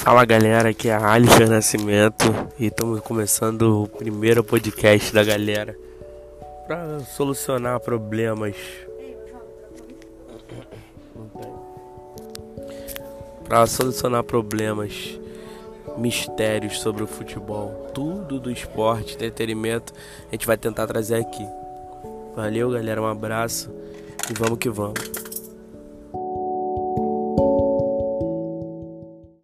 Fala galera, aqui é a Alisson Nascimento e estamos começando o primeiro podcast da galera para solucionar problemas. Para solucionar problemas, mistérios sobre o futebol, tudo do esporte, entretenimento, a gente vai tentar trazer aqui. Valeu galera, um abraço e vamos que vamos.